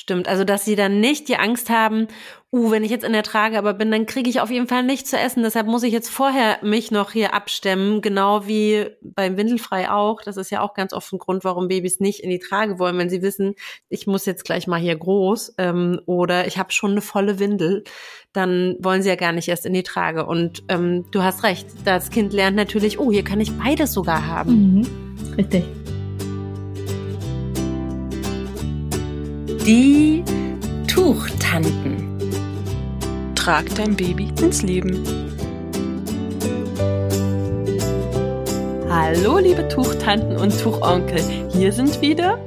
Stimmt, also dass sie dann nicht die Angst haben, uh, wenn ich jetzt in der Trage aber bin, dann kriege ich auf jeden Fall nichts zu essen. Deshalb muss ich jetzt vorher mich noch hier abstemmen, genau wie beim Windelfrei auch. Das ist ja auch ganz oft ein Grund, warum Babys nicht in die Trage wollen, wenn sie wissen, ich muss jetzt gleich mal hier groß ähm, oder ich habe schon eine volle Windel, dann wollen sie ja gar nicht erst in die Trage. Und ähm, du hast recht, das Kind lernt natürlich, oh, hier kann ich beides sogar haben. Mhm. Richtig. Die Tuchtanten. Trag dein Baby ins Leben. Hallo, liebe Tuchtanten und Tuchonkel. Hier sind wieder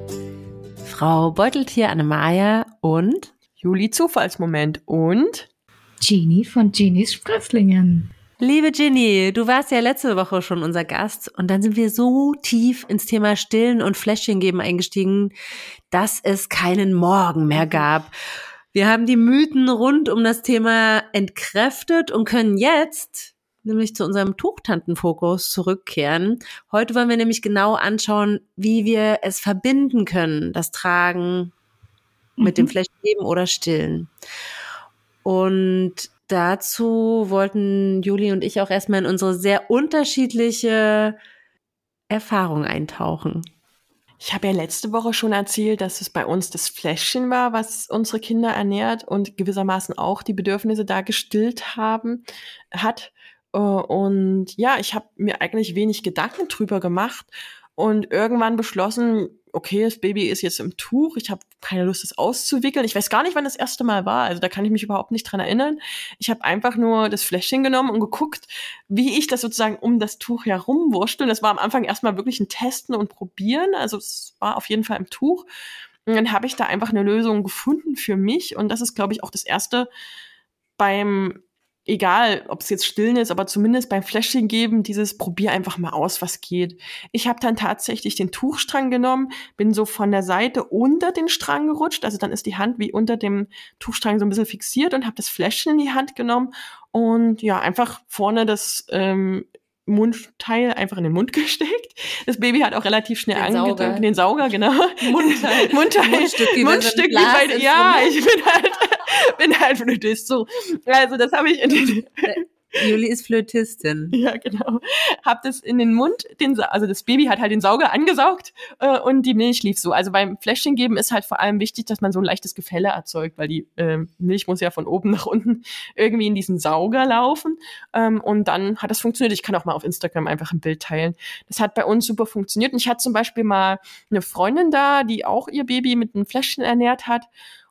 Frau Beuteltier Annemaja und Juli Zufallsmoment und Genie von Genies Sprösslingen. Liebe Ginny, du warst ja letzte Woche schon unser Gast und dann sind wir so tief ins Thema Stillen und Fläschchen geben eingestiegen, dass es keinen Morgen mehr gab. Wir haben die Mythen rund um das Thema entkräftet und können jetzt nämlich zu unserem Tuchtantenfokus zurückkehren. Heute wollen wir nämlich genau anschauen, wie wir es verbinden können, das Tragen mit dem mhm. Fläschchen geben oder Stillen. Und dazu wollten Juli und ich auch erstmal in unsere sehr unterschiedliche Erfahrung eintauchen. Ich habe ja letzte Woche schon erzählt, dass es bei uns das Fläschchen war, was unsere Kinder ernährt und gewissermaßen auch die Bedürfnisse da gestillt haben, hat. Äh, und ja, ich habe mir eigentlich wenig Gedanken drüber gemacht und irgendwann beschlossen, okay, das Baby ist jetzt im Tuch, ich habe keine Lust, es auszuwickeln. Ich weiß gar nicht, wann das erste Mal war, also da kann ich mich überhaupt nicht dran erinnern. Ich habe einfach nur das Fläschchen genommen und geguckt, wie ich das sozusagen um das Tuch herum wurstel. Das war am Anfang erstmal wirklich ein Testen und Probieren, also es war auf jeden Fall im Tuch. Und dann habe ich da einfach eine Lösung gefunden für mich und das ist, glaube ich, auch das erste beim egal, ob es jetzt stillen ist, aber zumindest beim Fläschchen geben, dieses probier einfach mal aus, was geht. Ich habe dann tatsächlich den Tuchstrang genommen, bin so von der Seite unter den Strang gerutscht, also dann ist die Hand wie unter dem Tuchstrang so ein bisschen fixiert und habe das Fläschchen in die Hand genommen und ja, einfach vorne das ähm, Mundteil einfach in den Mund gesteckt. Das Baby hat auch relativ schnell angedrückt. Den Sauger, genau. Mundteil. Mundteil. Mundstück, wie Mundstück, wie bei, ja, ich bin halt, bin halt Flötist, so. Also, das habe ich in den, Juli ist Flötistin. Ja, genau. Hab das in den Mund, den, also das Baby hat halt den Sauger angesaugt äh, und die Milch lief so. Also beim Fläschchen geben ist halt vor allem wichtig, dass man so ein leichtes Gefälle erzeugt, weil die äh, Milch muss ja von oben nach unten irgendwie in diesen Sauger laufen. Ähm, und dann hat das funktioniert. Ich kann auch mal auf Instagram einfach ein Bild teilen. Das hat bei uns super funktioniert. Und ich hatte zum Beispiel mal eine Freundin da, die auch ihr Baby mit einem Fläschchen ernährt hat.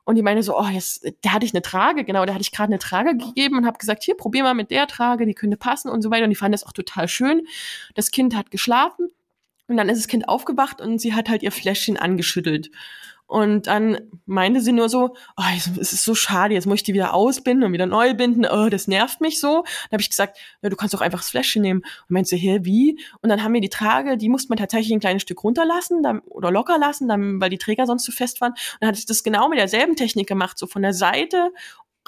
Und die meine so, oh, jetzt, da hatte ich eine Trage, genau, da hatte ich gerade eine Trage gegeben und habe gesagt, hier, probier mal mit der Trage, die könnte passen und so weiter. Und die fanden das auch total schön. Das Kind hat geschlafen und dann ist das Kind aufgewacht und sie hat halt ihr Fläschchen angeschüttelt. Und dann meinte sie nur so, oh, es ist so schade, jetzt muss ich die wieder ausbinden und wieder neu binden. Oh, das nervt mich so. Dann habe ich gesagt, ja, du kannst doch einfach das Fläschchen nehmen. Und meinte sie, hä, wie? Und dann haben wir die Trage, die musste man tatsächlich ein kleines Stück runterlassen dann, oder locker lassen, dann, weil die Träger sonst zu fest waren. Und dann hatte ich das genau mit derselben Technik gemacht, so von der Seite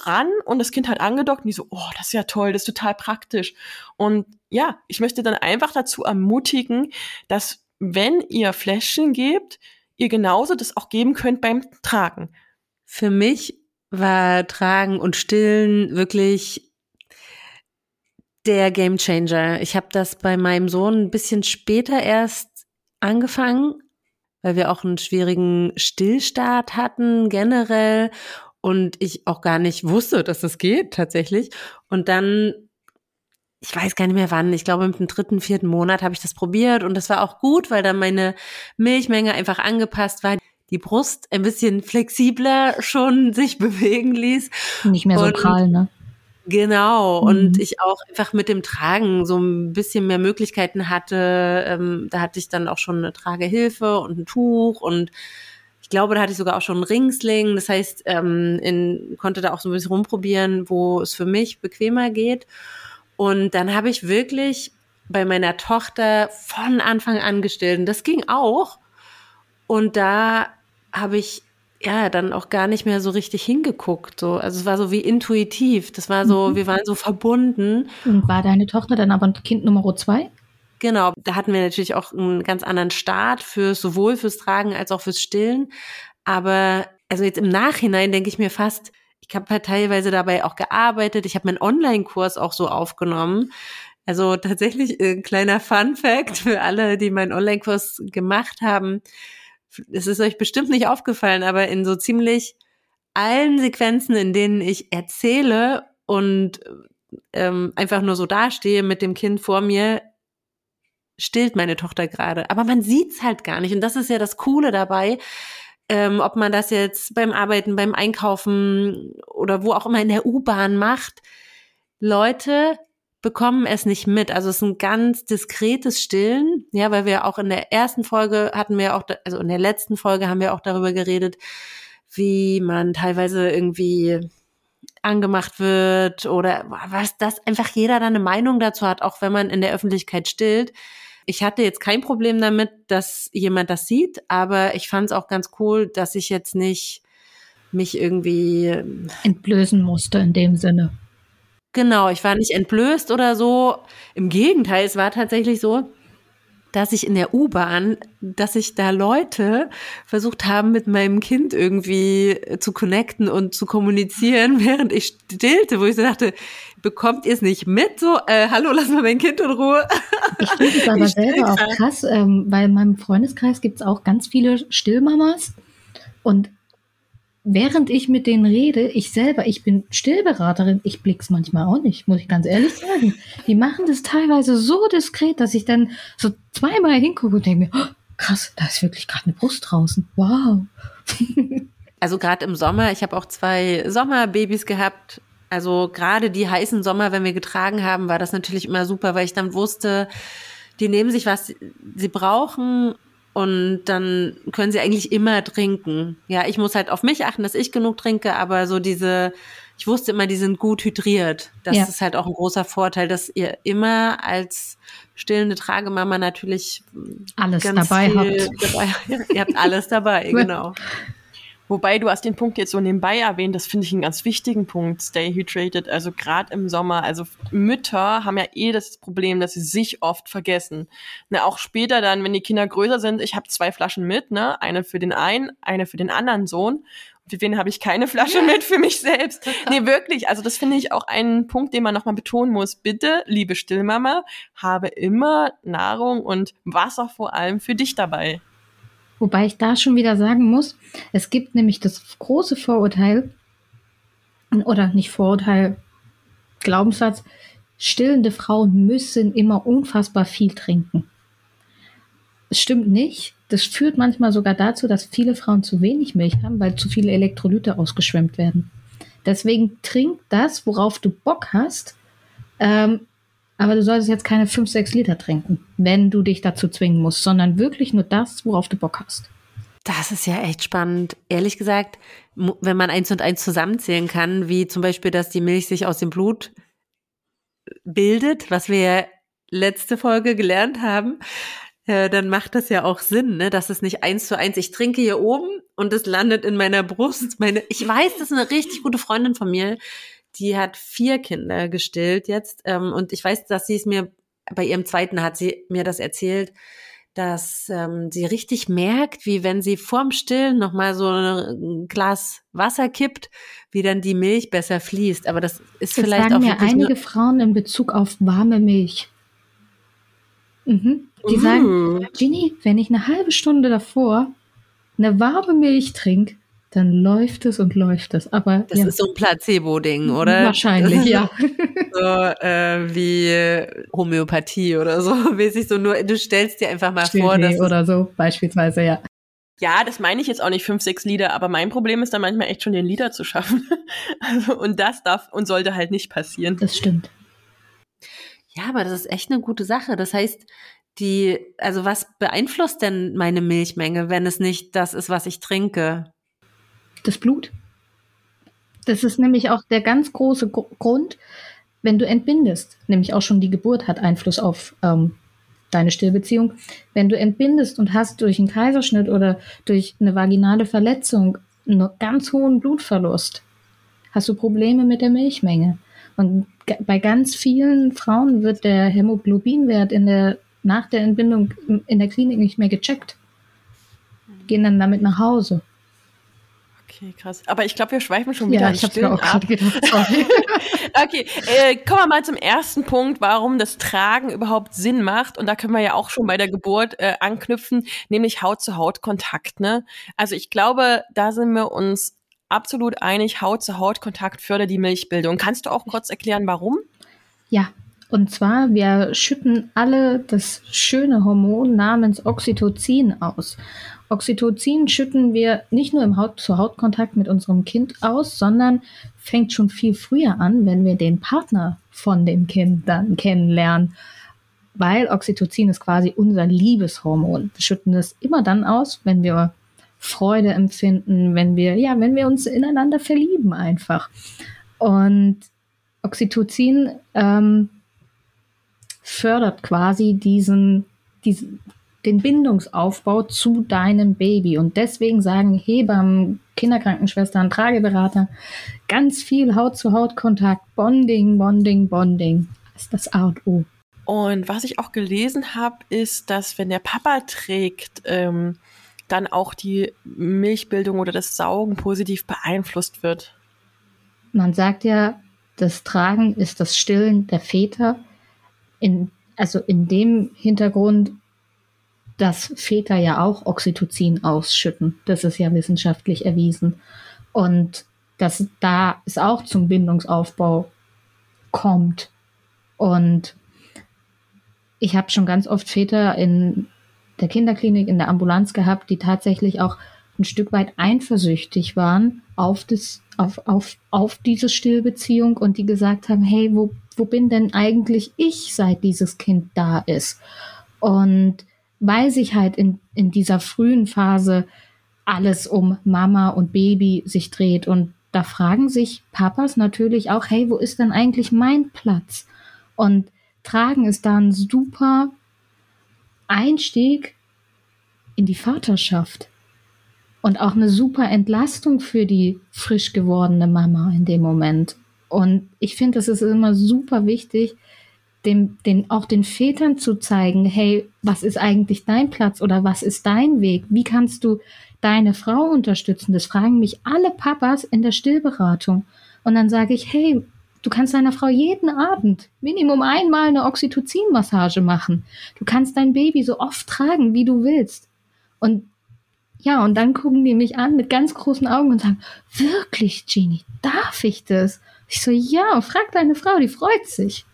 ran und das Kind hat angedockt und die so, oh, das ist ja toll, das ist total praktisch. Und ja, ich möchte dann einfach dazu ermutigen, dass wenn ihr Fläschchen gebt, ihr genauso das auch geben könnt beim Tragen. Für mich war Tragen und Stillen wirklich der Game Changer. Ich habe das bei meinem Sohn ein bisschen später erst angefangen, weil wir auch einen schwierigen Stillstart hatten generell und ich auch gar nicht wusste, dass das geht tatsächlich. Und dann ich weiß gar nicht mehr wann, ich glaube im dritten, vierten Monat habe ich das probiert und das war auch gut, weil dann meine Milchmenge einfach angepasst war. Die Brust ein bisschen flexibler schon sich bewegen ließ. Nicht mehr so und, prall, ne? Genau, mhm. und ich auch einfach mit dem Tragen so ein bisschen mehr Möglichkeiten hatte. Ähm, da hatte ich dann auch schon eine Tragehilfe und ein Tuch und ich glaube, da hatte ich sogar auch schon einen Ringsling. Das heißt, ähm, in, konnte da auch so ein bisschen rumprobieren, wo es für mich bequemer geht. Und dann habe ich wirklich bei meiner Tochter von Anfang an gestillt. Und das ging auch. Und da habe ich ja dann auch gar nicht mehr so richtig hingeguckt. So. Also es war so wie intuitiv. Das war so, mhm. wir waren so verbunden. Und war deine Tochter dann aber Kind Nummer zwei? Genau, da hatten wir natürlich auch einen ganz anderen Start für sowohl fürs Tragen als auch fürs Stillen. Aber also jetzt im Nachhinein denke ich mir fast, ich habe halt teilweise dabei auch gearbeitet. Ich habe meinen Online-Kurs auch so aufgenommen. Also tatsächlich ein kleiner Fun-Fact für alle, die meinen Online-Kurs gemacht haben. Es ist euch bestimmt nicht aufgefallen, aber in so ziemlich allen Sequenzen, in denen ich erzähle und ähm, einfach nur so dastehe mit dem Kind vor mir, stillt meine Tochter gerade. Aber man sieht's halt gar nicht. Und das ist ja das Coole dabei. Ähm, ob man das jetzt beim Arbeiten, beim Einkaufen oder wo auch immer in der U-Bahn macht. Leute bekommen es nicht mit. Also es ist ein ganz diskretes Stillen, ja, weil wir auch in der ersten Folge hatten wir auch, also in der letzten Folge haben wir auch darüber geredet, wie man teilweise irgendwie angemacht wird oder was, dass einfach jeder da eine Meinung dazu hat, auch wenn man in der Öffentlichkeit stillt. Ich hatte jetzt kein Problem damit, dass jemand das sieht, aber ich fand es auch ganz cool, dass ich jetzt nicht mich irgendwie entblößen musste in dem Sinne. Genau, ich war nicht entblößt oder so. Im Gegenteil, es war tatsächlich so, dass ich in der U-Bahn, dass sich da Leute versucht haben, mit meinem Kind irgendwie zu connecten und zu kommunizieren, während ich stillte, wo ich so dachte, bekommt ihr es nicht mit? So, äh, hallo, lass mal mein Kind in Ruhe. Ich finde es aber selber auch krass, ähm, weil in meinem Freundeskreis gibt es auch ganz viele Stillmamas und während ich mit denen rede, ich selber, ich bin Stillberaterin, ich blick's manchmal auch nicht, muss ich ganz ehrlich sagen. Die machen das teilweise so diskret, dass ich dann so zweimal hingucke und denke mir, oh, krass, da ist wirklich gerade eine Brust draußen. Wow. also gerade im Sommer, ich habe auch zwei Sommerbabys gehabt. Also gerade die heißen Sommer, wenn wir getragen haben, war das natürlich immer super, weil ich dann wusste, die nehmen sich was sie brauchen und dann können sie eigentlich immer trinken. Ja, ich muss halt auf mich achten, dass ich genug trinke, aber so diese, ich wusste immer, die sind gut hydriert. Das ja. ist halt auch ein großer Vorteil, dass ihr immer als stillende Tragemama natürlich alles dabei habt. Dabei, ihr habt alles dabei, genau. Wobei du hast den Punkt jetzt so nebenbei erwähnt, das finde ich einen ganz wichtigen Punkt, stay hydrated, also gerade im Sommer. Also Mütter haben ja eh das Problem, dass sie sich oft vergessen. Ne, auch später dann, wenn die Kinder größer sind, ich habe zwei Flaschen mit, ne, eine für den einen, eine für den anderen Sohn. Für wen habe ich keine Flasche mit für mich selbst? Nee, wirklich. Also das finde ich auch einen Punkt, den man nochmal betonen muss. Bitte, liebe Stillmama, habe immer Nahrung und Wasser vor allem für dich dabei. Wobei ich da schon wieder sagen muss, es gibt nämlich das große Vorurteil, oder nicht Vorurteil, Glaubenssatz, stillende Frauen müssen immer unfassbar viel trinken. Es stimmt nicht. Das führt manchmal sogar dazu, dass viele Frauen zu wenig Milch haben, weil zu viele Elektrolyte ausgeschwemmt werden. Deswegen trink das, worauf du Bock hast. Ähm, aber du solltest jetzt keine 5, 6 Liter trinken, wenn du dich dazu zwingen musst, sondern wirklich nur das, worauf du Bock hast. Das ist ja echt spannend. Ehrlich gesagt, wenn man eins und eins zusammenzählen kann, wie zum Beispiel, dass die Milch sich aus dem Blut bildet, was wir ja letzte Folge gelernt haben, äh, dann macht das ja auch Sinn, ne? dass es nicht eins zu eins, ich trinke hier oben und es landet in meiner Brust. Meine, ich weiß, das ist eine richtig gute Freundin von mir, die hat vier Kinder gestillt jetzt. Ähm, und ich weiß, dass sie es mir, bei ihrem zweiten hat sie mir das erzählt, dass ähm, sie richtig merkt, wie wenn sie vorm Stillen nochmal so ein Glas Wasser kippt, wie dann die Milch besser fließt. Aber das ist das vielleicht sagen auch mir einige Frauen in Bezug auf warme Milch. Mhm. Die uh. sagen, Ginny, wenn ich eine halbe Stunde davor eine warme Milch trinke, dann läuft es und läuft es. Aber das ja. ist so ein Placebo-Ding, oder? Wahrscheinlich, ja. so äh, wie Homöopathie oder so, mäßig so nur. Du stellst dir einfach mal vor, dass oder so beispielsweise, ja. Ja, das meine ich jetzt auch nicht fünf, sechs Lieder, aber mein Problem ist dann manchmal echt schon den Lieder zu schaffen. Also, und das darf und sollte halt nicht passieren. Das stimmt. Ja, aber das ist echt eine gute Sache. Das heißt, die, also was beeinflusst denn meine Milchmenge, wenn es nicht das ist, was ich trinke? Das Blut. Das ist nämlich auch der ganz große Grund, wenn du entbindest. Nämlich auch schon die Geburt hat Einfluss auf ähm, deine Stillbeziehung. Wenn du entbindest und hast durch einen Kaiserschnitt oder durch eine vaginale Verletzung einen ganz hohen Blutverlust, hast du Probleme mit der Milchmenge. Und bei ganz vielen Frauen wird der Hämoglobinwert in der, nach der Entbindung in der Klinik nicht mehr gecheckt. Gehen dann damit nach Hause. Okay, krass. Aber ich glaube, wir schweifen schon wieder Ja, ich habe Stillen mir auch ab. gerade gedacht, sorry. Okay, äh, kommen wir mal zum ersten Punkt, warum das Tragen überhaupt Sinn macht. Und da können wir ja auch schon bei der Geburt äh, anknüpfen, nämlich Haut-zu-Haut-Kontakt. Ne? Also ich glaube, da sind wir uns absolut einig, Haut-zu-Haut-Kontakt fördert die Milchbildung. Kannst du auch kurz erklären, warum? Ja, und zwar, wir schütten alle das schöne Hormon namens Oxytocin aus. Oxytocin schütten wir nicht nur im Haut-zu-Haut-Kontakt mit unserem Kind aus, sondern fängt schon viel früher an, wenn wir den Partner von dem Kind dann kennenlernen. Weil Oxytocin ist quasi unser Liebeshormon. Wir schütten es immer dann aus, wenn wir Freude empfinden, wenn wir, ja, wenn wir uns ineinander verlieben einfach. Und Oxytocin ähm, fördert quasi diesen, diesen, den Bindungsaufbau zu deinem Baby. Und deswegen sagen Hebammen, Kinderkrankenschwestern, Trageberater ganz viel Haut-zu-Haut-Kontakt, Bonding, Bonding, Bonding. Das ist das A und O. Und was ich auch gelesen habe, ist, dass wenn der Papa trägt, ähm, dann auch die Milchbildung oder das Saugen positiv beeinflusst wird. Man sagt ja, das Tragen ist das Stillen der Väter. In, also in dem Hintergrund, dass Väter ja auch Oxytocin ausschütten. Das ist ja wissenschaftlich erwiesen. Und dass da es auch zum Bindungsaufbau kommt. Und ich habe schon ganz oft Väter in der Kinderklinik, in der Ambulanz gehabt, die tatsächlich auch ein Stück weit eifersüchtig waren auf, das, auf, auf, auf diese Stillbeziehung und die gesagt haben, hey, wo, wo bin denn eigentlich ich, seit dieses Kind da ist? Und weil sich halt in, in dieser frühen Phase alles um Mama und Baby sich dreht und da fragen sich Papas natürlich auch, hey, wo ist denn eigentlich mein Platz? Und Tragen ist da ein super Einstieg in die Vaterschaft und auch eine super Entlastung für die frisch gewordene Mama in dem Moment. Und ich finde, es ist immer super wichtig, dem, den, auch den Vätern zu zeigen, hey, was ist eigentlich dein Platz oder was ist dein Weg? Wie kannst du deine Frau unterstützen? Das fragen mich alle Papas in der Stillberatung. Und dann sage ich, hey, du kannst deiner Frau jeden Abend Minimum einmal eine Oxytocin-Massage machen. Du kannst dein Baby so oft tragen, wie du willst. Und ja, und dann gucken die mich an mit ganz großen Augen und sagen, wirklich, Genie, darf ich das? Ich so, ja, frag deine Frau, die freut sich.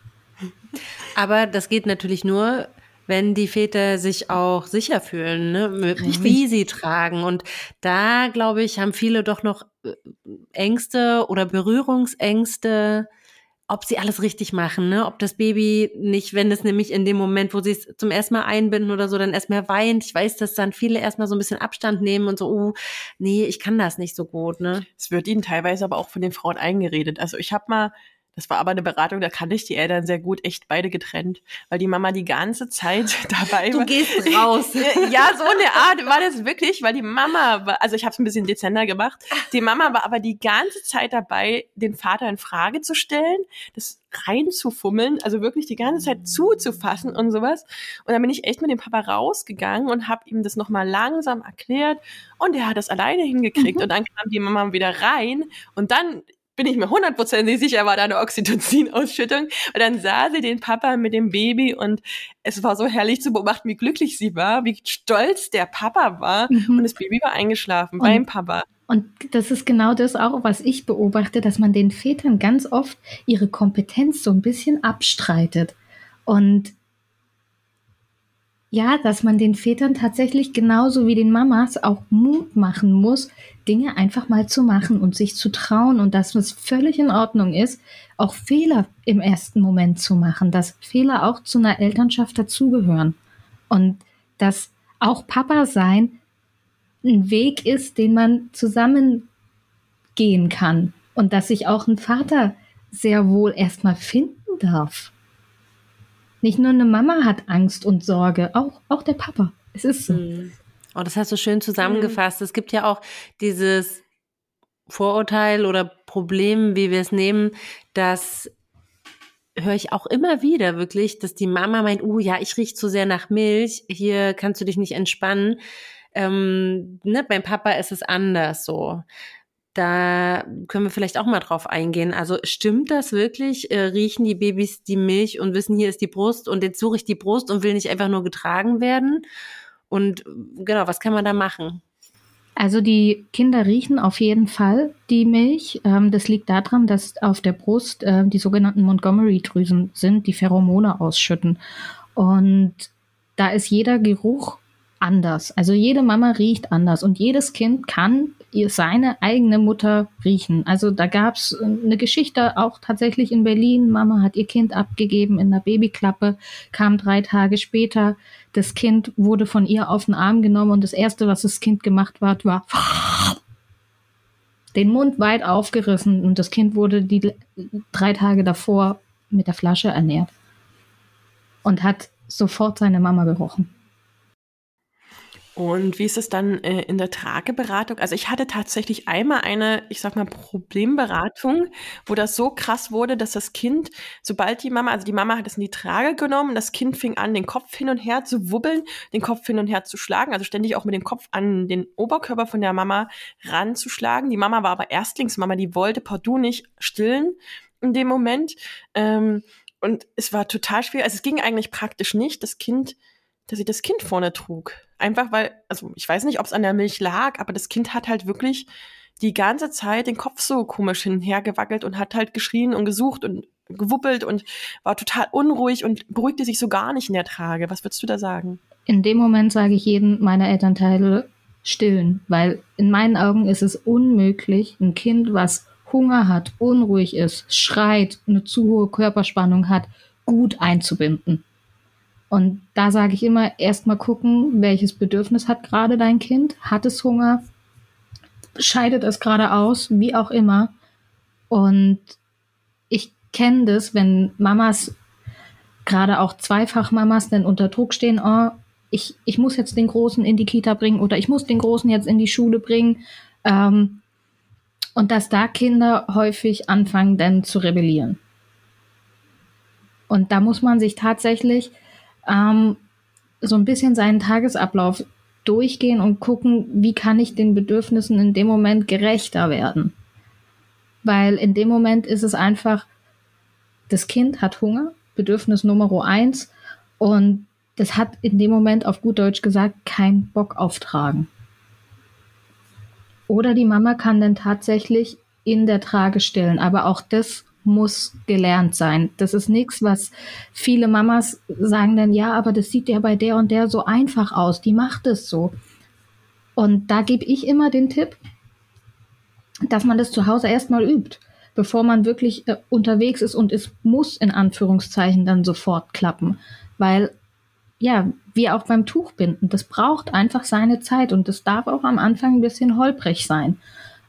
Aber das geht natürlich nur, wenn die Väter sich auch sicher fühlen, ne? wie sie tragen. Und da, glaube ich, haben viele doch noch äh, Ängste oder Berührungsängste, ob sie alles richtig machen, ne? Ob das Baby nicht, wenn es nämlich in dem Moment, wo sie es zum ersten Mal einbinden oder so, dann erstmal weint. Ich weiß, dass dann viele erstmal so ein bisschen Abstand nehmen und so, oh, nee, ich kann das nicht so gut, ne? Es wird ihnen teilweise aber auch von den Frauen eingeredet. Also ich habe mal das war aber eine Beratung, da kannte ich die Eltern sehr gut, echt beide getrennt, weil die Mama die ganze Zeit dabei Du war. gehst raus. Ja, so eine Art war das wirklich, weil die Mama war, also ich habe es ein bisschen dezenter gemacht. Die Mama war aber die ganze Zeit dabei, den Vater in Frage zu stellen, das reinzufummeln, also wirklich die ganze Zeit zuzufassen und sowas. Und dann bin ich echt mit dem Papa rausgegangen und habe ihm das nochmal langsam erklärt und er hat das alleine hingekriegt und dann kam die Mama wieder rein und dann bin ich mir hundertprozentig sicher, war da eine Oxytocin-Ausschüttung. Und dann sah sie den Papa mit dem Baby und es war so herrlich zu beobachten, wie glücklich sie war, wie stolz der Papa war. Mhm. Und das Baby war eingeschlafen Und- beim Papa. Und das ist genau das auch, was ich beobachte, dass man den Vätern ganz oft ihre Kompetenz so ein bisschen abstreitet. Und ja, dass man den Vätern tatsächlich genauso wie den Mamas auch Mut machen muss, Dinge einfach mal zu machen und sich zu trauen und dass es völlig in Ordnung ist, auch Fehler im ersten Moment zu machen, dass Fehler auch zu einer Elternschaft dazugehören und dass auch Papa sein ein Weg ist, den man zusammen gehen kann und dass sich auch ein Vater sehr wohl erstmal finden darf. Nicht nur eine Mama hat Angst und Sorge, auch, auch der Papa. Es ist so. Mhm. Oh, das hast du schön zusammengefasst. Es gibt ja auch dieses Vorurteil oder Problem, wie wir es nehmen, dass höre ich auch immer wieder wirklich, dass die Mama meint, uh, ja, ich riech zu sehr nach Milch, hier kannst du dich nicht entspannen. Ähm, ne, beim Papa ist es anders so. Da können wir vielleicht auch mal drauf eingehen. Also stimmt das wirklich? Äh, riechen die Babys die Milch und wissen, hier ist die Brust und jetzt suche ich die Brust und will nicht einfach nur getragen werden? Und genau, was kann man da machen? Also die Kinder riechen auf jeden Fall die Milch. Ähm, das liegt daran, dass auf der Brust äh, die sogenannten Montgomery-Drüsen sind, die Pheromone ausschütten. Und da ist jeder Geruch anders. Also jede Mama riecht anders und jedes Kind kann seine eigene Mutter riechen. Also da gab es eine Geschichte auch tatsächlich in Berlin. Mama hat ihr Kind abgegeben in der Babyklappe, kam drei Tage später. Das Kind wurde von ihr auf den Arm genommen und das Erste, was das Kind gemacht hat, war den Mund weit aufgerissen und das Kind wurde die drei Tage davor mit der Flasche ernährt und hat sofort seine Mama gerochen. Und wie ist es dann äh, in der Trageberatung? Also ich hatte tatsächlich einmal eine, ich sag mal, Problemberatung, wo das so krass wurde, dass das Kind, sobald die Mama, also die Mama hat es in die Trage genommen, das Kind fing an, den Kopf hin und her zu wubbeln, den Kopf hin und her zu schlagen, also ständig auch mit dem Kopf an den Oberkörper von der Mama ranzuschlagen. Die Mama war aber Erstlingsmama, die wollte partout nicht stillen in dem Moment. Ähm, und es war total schwer. Also es ging eigentlich praktisch nicht. Das Kind dass sie das Kind vorne trug. Einfach weil, also ich weiß nicht, ob es an der Milch lag, aber das Kind hat halt wirklich die ganze Zeit den Kopf so komisch hinher gewackelt und hat halt geschrien und gesucht und gewuppelt und war total unruhig und beruhigte sich so gar nicht in der Trage. Was würdest du da sagen? In dem Moment sage ich jedem meiner Elternteile stillen, weil in meinen Augen ist es unmöglich, ein Kind, was Hunger hat, unruhig ist, schreit, eine zu hohe Körperspannung hat, gut einzubinden. Und da sage ich immer, erstmal gucken, welches Bedürfnis hat gerade dein Kind? Hat es Hunger? Scheidet es gerade aus? Wie auch immer. Und ich kenne das, wenn Mamas, gerade auch Zweifachmamas, dann unter Druck stehen, oh, ich, ich muss jetzt den Großen in die Kita bringen oder ich muss den Großen jetzt in die Schule bringen. Ähm, und dass da Kinder häufig anfangen, dann zu rebellieren. Und da muss man sich tatsächlich ähm, so ein bisschen seinen Tagesablauf durchgehen und gucken, wie kann ich den Bedürfnissen in dem Moment gerechter werden. Weil in dem Moment ist es einfach, das Kind hat Hunger, Bedürfnis Nummer eins, und das hat in dem Moment auf gut Deutsch gesagt keinen Bock auftragen. Oder die Mama kann dann tatsächlich in der Trage stillen, aber auch das muss gelernt sein. Das ist nichts, was viele Mamas sagen dann, ja, aber das sieht ja bei der und der so einfach aus, die macht es so. Und da gebe ich immer den Tipp, dass man das zu Hause erstmal übt, bevor man wirklich äh, unterwegs ist und es muss in Anführungszeichen dann sofort klappen. Weil, ja, wie auch beim Tuchbinden, das braucht einfach seine Zeit und das darf auch am Anfang ein bisschen holprig sein.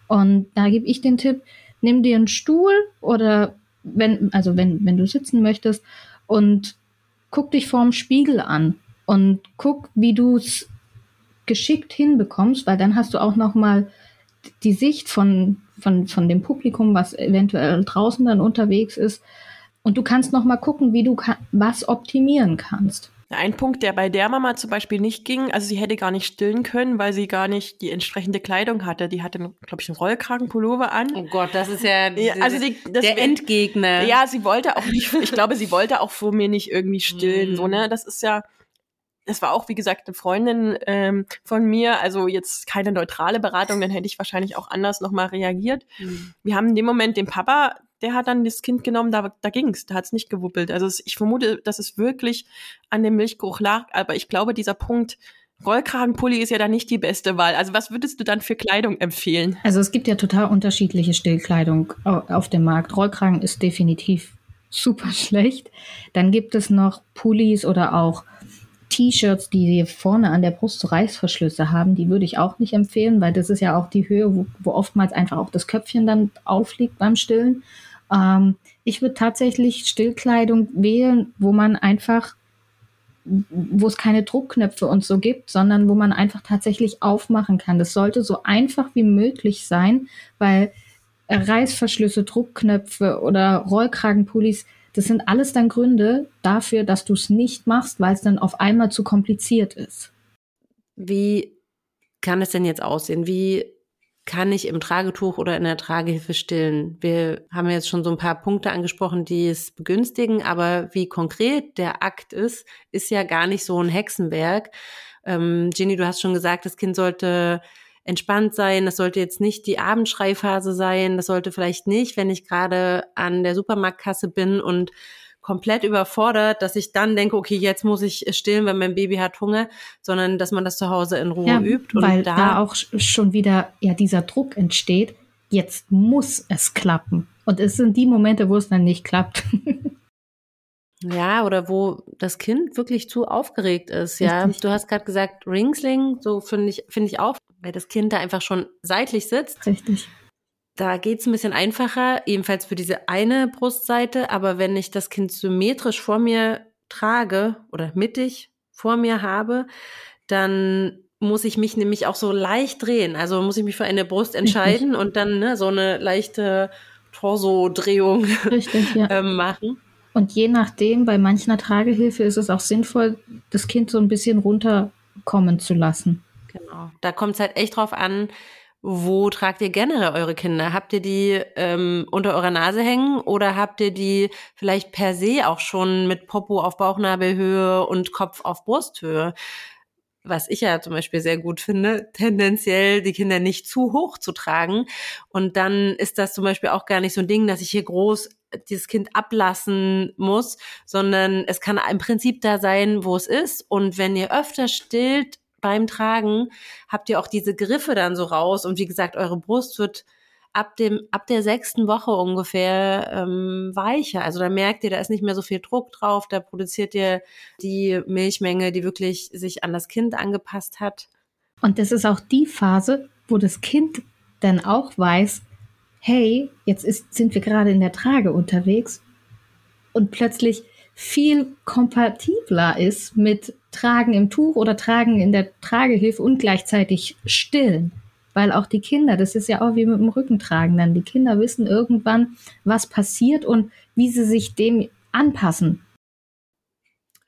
Und da gebe ich den Tipp, nimm dir einen Stuhl oder wenn, also wenn, wenn du sitzen möchtest und guck dich vorm Spiegel an und guck, wie du es geschickt hinbekommst, weil dann hast du auch noch mal die Sicht von, von, von dem Publikum, was eventuell draußen dann unterwegs ist. Und du kannst noch mal gucken, wie du was optimieren kannst. Ein Punkt, der bei der Mama zum Beispiel nicht ging, also sie hätte gar nicht stillen können, weil sie gar nicht die entsprechende Kleidung hatte. Die hatte, glaube ich, einen Rollkragenpullover an. Oh Gott, das ist ja, ja also die, das der Endgegner. Ja, sie wollte auch nicht, ich glaube, sie wollte auch vor mir nicht irgendwie stillen, mm. so, ne? Das ist ja, das war auch, wie gesagt, eine Freundin ähm, von mir, also jetzt keine neutrale Beratung, dann hätte ich wahrscheinlich auch anders nochmal reagiert. Mhm. Wir haben in dem Moment den Papa der hat dann das Kind genommen, da, da ging's, da hat's nicht gewuppelt. Also ich vermute, dass es wirklich an dem Milchgeruch lag, aber ich glaube, dieser Punkt, Rollkragenpulli ist ja dann nicht die beste Wahl. Also was würdest du dann für Kleidung empfehlen? Also es gibt ja total unterschiedliche Stillkleidung auf dem Markt. Rollkragen ist definitiv super schlecht. Dann gibt es noch Pullis oder auch T-Shirts, die vorne an der Brust so Reißverschlüsse haben. Die würde ich auch nicht empfehlen, weil das ist ja auch die Höhe, wo, wo oftmals einfach auch das Köpfchen dann aufliegt beim Stillen. Ähm, ich würde tatsächlich Stillkleidung wählen, wo man einfach, wo es keine Druckknöpfe und so gibt, sondern wo man einfach tatsächlich aufmachen kann. Das sollte so einfach wie möglich sein, weil Reißverschlüsse, Druckknöpfe oder Rollkragenpullis, das sind alles dann Gründe dafür, dass du es nicht machst, weil es dann auf einmal zu kompliziert ist. Wie kann es denn jetzt aussehen? Wie kann ich im Tragetuch oder in der Tragehilfe stillen. Wir haben jetzt schon so ein paar Punkte angesprochen, die es begünstigen, aber wie konkret der Akt ist, ist ja gar nicht so ein Hexenwerk. Ähm, Jenny, du hast schon gesagt, das Kind sollte entspannt sein. Das sollte jetzt nicht die Abendschreiphase sein. Das sollte vielleicht nicht, wenn ich gerade an der Supermarktkasse bin und komplett überfordert, dass ich dann denke, okay, jetzt muss ich stillen, wenn mein Baby hat Hunger, sondern dass man das zu Hause in Ruhe ja, übt. Und weil da, da auch schon wieder ja dieser Druck entsteht, jetzt muss es klappen. Und es sind die Momente, wo es dann nicht klappt. Ja, oder wo das Kind wirklich zu aufgeregt ist. Ja, Richtig. du hast gerade gesagt Ringsling, so finde ich finde ich auch, weil das Kind da einfach schon seitlich sitzt. Richtig. Da geht's ein bisschen einfacher, ebenfalls für diese eine Brustseite. Aber wenn ich das Kind symmetrisch vor mir trage oder mittig vor mir habe, dann muss ich mich nämlich auch so leicht drehen. Also muss ich mich für eine Brust entscheiden und dann ne, so eine leichte Torso-Drehung ja. ähm, machen. Und je nachdem, bei mancher Tragehilfe ist es auch sinnvoll, das Kind so ein bisschen runterkommen zu lassen. Genau. Da kommt es halt echt drauf an, wo tragt ihr generell eure Kinder? Habt ihr die ähm, unter eurer Nase hängen oder habt ihr die vielleicht per se auch schon mit Popo auf Bauchnabelhöhe und Kopf auf Brusthöhe? Was ich ja zum Beispiel sehr gut finde, tendenziell die Kinder nicht zu hoch zu tragen. Und dann ist das zum Beispiel auch gar nicht so ein Ding, dass ich hier groß dieses Kind ablassen muss, sondern es kann im Prinzip da sein, wo es ist. Und wenn ihr öfter stillt, beim Tragen habt ihr auch diese Griffe dann so raus und wie gesagt, eure Brust wird ab dem ab der sechsten Woche ungefähr ähm, weicher. Also da merkt ihr, da ist nicht mehr so viel Druck drauf, da produziert ihr die Milchmenge, die wirklich sich an das Kind angepasst hat. Und das ist auch die Phase, wo das Kind dann auch weiß, hey, jetzt ist, sind wir gerade in der Trage unterwegs und plötzlich viel kompatibler ist mit Tragen im Tuch oder Tragen in der Tragehilfe und gleichzeitig stillen. Weil auch die Kinder, das ist ja auch wie mit dem Rückentragen dann, die Kinder wissen irgendwann, was passiert und wie sie sich dem anpassen.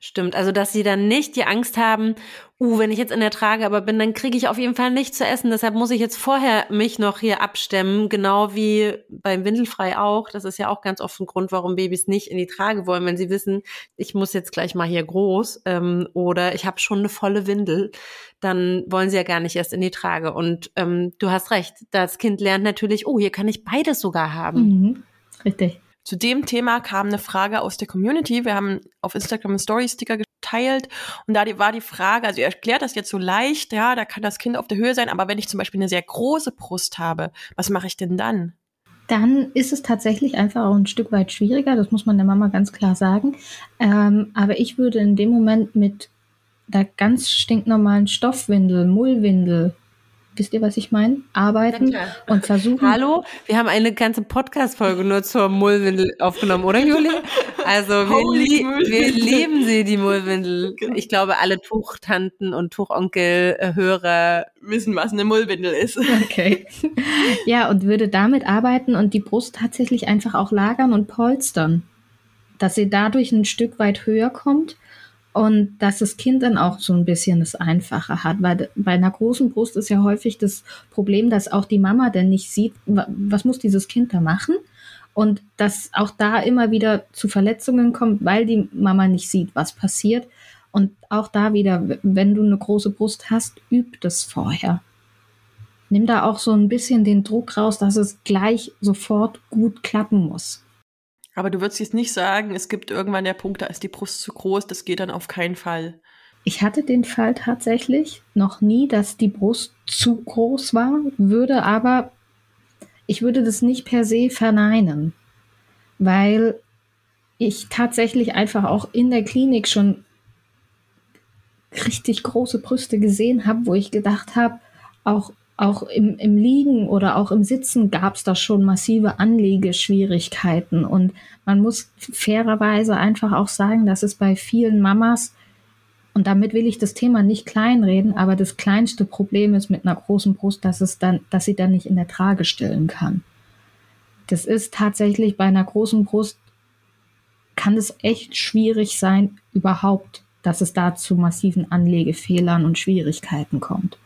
Stimmt, also dass sie dann nicht die Angst haben, uh, wenn ich jetzt in der Trage aber bin, dann kriege ich auf jeden Fall nichts zu essen. Deshalb muss ich jetzt vorher mich noch hier abstemmen, genau wie beim Windelfrei auch. Das ist ja auch ganz oft ein Grund, warum Babys nicht in die Trage wollen, wenn sie wissen, ich muss jetzt gleich mal hier groß ähm, oder ich habe schon eine volle Windel, dann wollen sie ja gar nicht erst in die Trage. Und ähm, du hast recht, das Kind lernt natürlich, oh, hier kann ich beides sogar haben. Mhm, richtig. Zu dem Thema kam eine Frage aus der Community. Wir haben auf Instagram Story-Sticker geteilt und da war die Frage, also ihr erklärt das jetzt so leicht, ja, da kann das Kind auf der Höhe sein, aber wenn ich zum Beispiel eine sehr große Brust habe, was mache ich denn dann? Dann ist es tatsächlich einfach auch ein Stück weit schwieriger, das muss man der Mama ganz klar sagen. Ähm, aber ich würde in dem Moment mit der ganz stinknormalen Stoffwindel, Mullwindel, wisst ihr, was ich meine? Arbeiten und versuchen. Hallo, wir haben eine ganze Podcast-Folge nur zur Mullwindel aufgenommen, oder Juli? Also wir, lie wir lieben sie, die Mullwindel. Genau. Ich glaube, alle Tuchtanten und Tuchonkel-Hörer wissen, was eine Mullwindel ist. Okay. Ja, und würde damit arbeiten und die Brust tatsächlich einfach auch lagern und polstern. Dass sie dadurch ein Stück weit höher kommt und dass das Kind dann auch so ein bisschen das Einfache hat, weil bei einer großen Brust ist ja häufig das Problem, dass auch die Mama dann nicht sieht, was muss dieses Kind da machen und dass auch da immer wieder zu Verletzungen kommt, weil die Mama nicht sieht, was passiert. Und auch da wieder, wenn du eine große Brust hast, üb das vorher. Nimm da auch so ein bisschen den Druck raus, dass es gleich sofort gut klappen muss. Aber du würdest jetzt nicht sagen, es gibt irgendwann der Punkt, da ist die Brust zu groß, das geht dann auf keinen Fall. Ich hatte den Fall tatsächlich noch nie, dass die Brust zu groß war, würde aber, ich würde das nicht per se verneinen, weil ich tatsächlich einfach auch in der Klinik schon richtig große Brüste gesehen habe, wo ich gedacht habe, auch auch im, im Liegen oder auch im Sitzen gab es da schon massive Anlegeschwierigkeiten. Und man muss fairerweise einfach auch sagen, dass es bei vielen Mamas, und damit will ich das Thema nicht kleinreden, aber das kleinste Problem ist mit einer großen Brust, dass es dann, dass sie dann nicht in der Trage stillen kann. Das ist tatsächlich bei einer großen Brust kann es echt schwierig sein, überhaupt, dass es da zu massiven Anlegefehlern und Schwierigkeiten kommt.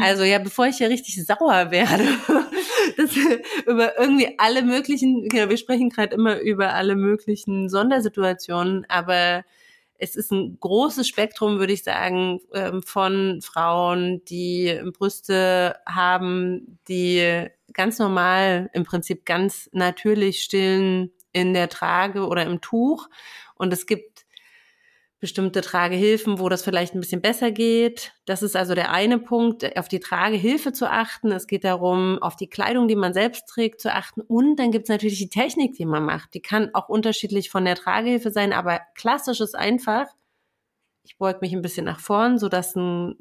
Also ja, bevor ich hier richtig sauer werde, wir über irgendwie alle möglichen, genau, wir sprechen gerade immer über alle möglichen Sondersituationen, aber es ist ein großes Spektrum, würde ich sagen, ähm, von Frauen, die Brüste haben, die ganz normal, im Prinzip ganz natürlich stillen in der Trage oder im Tuch. Und es gibt bestimmte Tragehilfen, wo das vielleicht ein bisschen besser geht. Das ist also der eine Punkt, auf die Tragehilfe zu achten. Es geht darum, auf die Kleidung, die man selbst trägt, zu achten. Und dann gibt es natürlich die Technik, die man macht. Die kann auch unterschiedlich von der Tragehilfe sein, aber klassisch ist einfach, ich beug mich ein bisschen nach vorn, sodass ein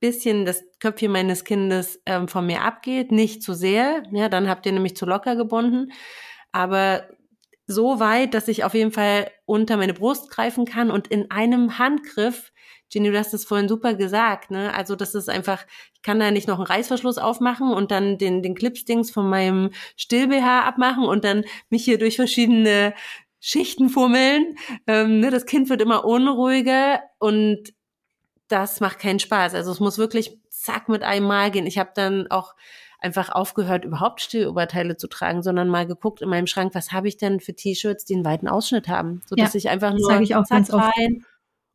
bisschen das Köpfchen meines Kindes ähm, von mir abgeht, nicht zu sehr. Ja, dann habt ihr nämlich zu locker gebunden. Aber so weit, dass ich auf jeden Fall unter meine Brust greifen kann und in einem Handgriff, Jenny, du hast es vorhin super gesagt, ne? Also das ist einfach, ich kann da nicht noch einen Reißverschluss aufmachen und dann den, den Clipstings von meinem Still-BH abmachen und dann mich hier durch verschiedene Schichten fummeln. Ähm, ne? Das Kind wird immer unruhiger und das macht keinen Spaß. Also es muss wirklich zack mit einem Mal gehen. Ich habe dann auch einfach aufgehört, überhaupt Stilloberteile zu tragen, sondern mal geguckt in meinem Schrank, was habe ich denn für T-Shirts, die einen weiten Ausschnitt haben, so dass ja, ich einfach nur ich auch ganz rein